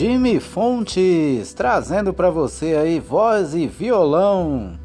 Jimmy Fontes, trazendo para você aí voz e violão.